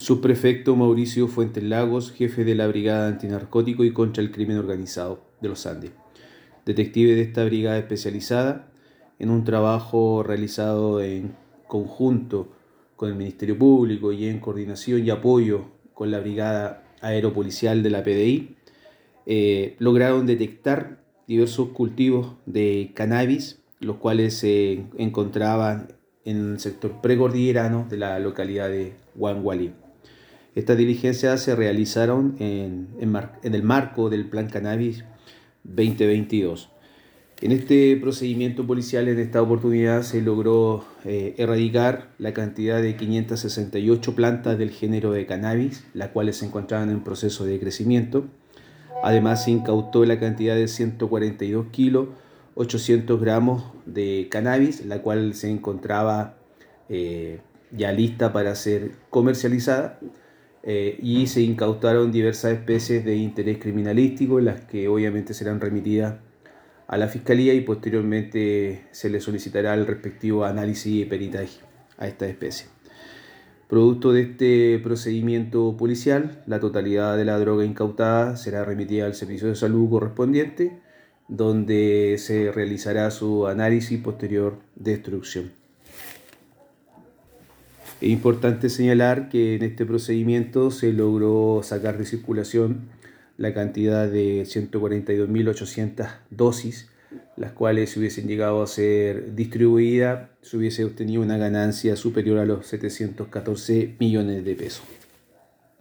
Subprefecto Mauricio Fuentes Lagos, jefe de la Brigada Antinarcótico y contra el Crimen Organizado de los Andes. Detective de esta brigada especializada, en un trabajo realizado en conjunto con el Ministerio Público y en coordinación y apoyo con la Brigada Aeropolicial de la PDI, eh, lograron detectar diversos cultivos de cannabis, los cuales se encontraban en el sector precordillerano de la localidad de Huangualí. Estas diligencias se realizaron en, el marco del Plan Cannabis 2022. En este procedimiento policial, en esta oportunidad, se logró eh, erradicar la cantidad de 568 plantas del género de cannabis, las cuales se encontraban en proceso de crecimiento. Además, se incautó la cantidad de 142 kilos, 800 gramos de cannabis, la cual se encontraba eh, ya lista para ser comercializada. Eh, y se incautaron diversas especies de interés criminalístico, las que obviamente serán remitidas a la Fiscalía y posteriormente se le solicitará el respectivo análisis y peritaje a esta especie. Producto de este procedimiento policial, la totalidad de la droga incautada será remitida al servicio de salud correspondiente, donde se realizará su análisis posterior destrucción. Es importante señalar que en este procedimiento se logró sacar de circulación la cantidad de 142.800 dosis, las cuales si hubiesen llegado a ser distribuidas, se hubiese obtenido una ganancia superior a los 714 millones de pesos.